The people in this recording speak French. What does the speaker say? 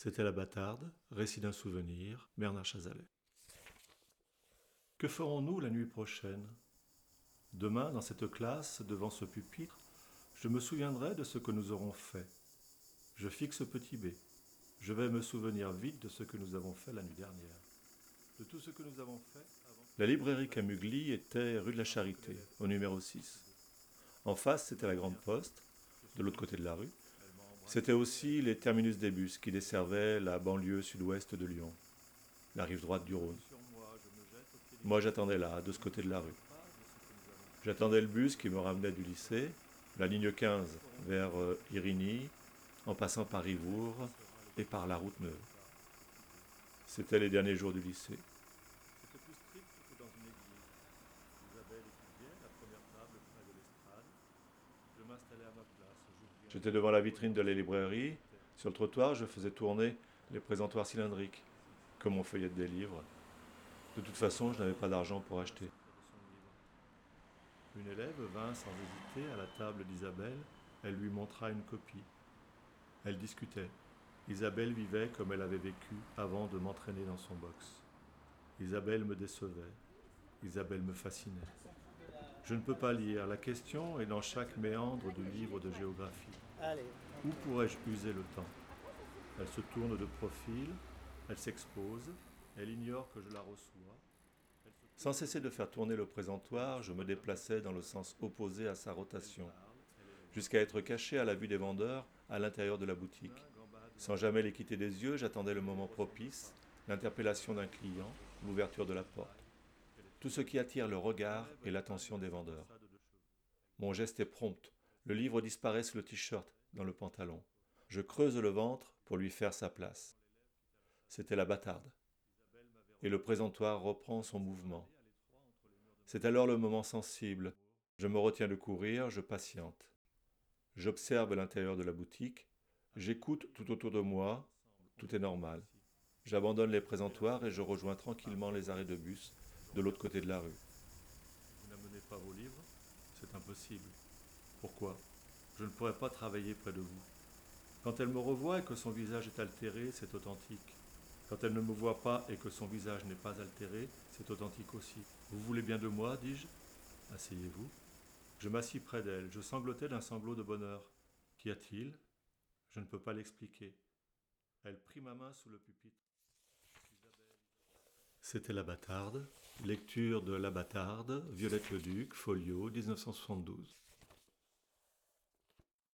C'était La Bâtarde, récit d'un souvenir, Bernard Chazalet. Que ferons-nous la nuit prochaine? Demain, dans cette classe, devant ce pupitre, je me souviendrai de ce que nous aurons fait. Je fixe petit B. Je vais me souvenir vite de ce que nous avons fait la nuit dernière. De tout ce que nous avons fait. La librairie Camugli était rue de la Charité, au numéro 6. En face, c'était la Grande Poste, de l'autre côté de la rue. C'était aussi les terminus des bus qui desservaient la banlieue sud-ouest de Lyon, la rive droite du Rhône. Moi, j'attendais là, de ce côté de la rue. J'attendais le bus qui me ramenait du lycée, la ligne 15 vers euh, Irigny, en passant par Rivour et par la route neuve. C'était les derniers jours du lycée. J'étais devant la vitrine de la librairie. Sur le trottoir, je faisais tourner les présentoirs cylindriques, comme on feuillette des livres. De toute façon, je n'avais pas d'argent pour acheter. Une élève vint sans hésiter à la table d'Isabelle. Elle lui montra une copie. Elle discutait. Isabelle vivait comme elle avait vécu avant de m'entraîner dans son box. Isabelle me décevait. Isabelle me fascinait. Je ne peux pas lire. La question est dans chaque méandre du livre de géographie. Où pourrais-je user le temps? Elle se tourne de profil, elle s'expose, elle ignore que je la reçois. Sans cesser de faire tourner le présentoir, je me déplaçais dans le sens opposé à sa rotation, jusqu'à être caché à la vue des vendeurs à l'intérieur de la boutique. Sans jamais les quitter des yeux, j'attendais le moment propice, l'interpellation d'un client, l'ouverture de la porte. Tout ce qui attire le regard et l'attention des vendeurs. Mon geste est prompt. Le livre disparaît sous le t-shirt, dans le pantalon. Je creuse le ventre pour lui faire sa place. C'était la bâtarde et le présentoir reprend son mouvement. C'est alors le moment sensible. Je me retiens de courir, je patiente. J'observe l'intérieur de la boutique, j'écoute tout autour de moi, tout est normal. J'abandonne les présentoirs et je rejoins tranquillement les arrêts de bus de l'autre côté de la rue. Vous n'amenez pas vos livres C'est impossible. Pourquoi? Je ne pourrais pas travailler près de vous. Quand elle me revoit et que son visage est altéré, c'est authentique. Quand elle ne me voit pas et que son visage n'est pas altéré, c'est authentique aussi. Vous voulez bien de moi, dis-je? Asseyez-vous. Je m'assis près d'elle, je sanglotais d'un sanglot de bonheur. Qu'y a-t-il? Je ne peux pas l'expliquer. Elle prit ma main sous le pupitre. C'était La Bâtarde, lecture de La Bâtarde, Violette Leduc, folio 1972.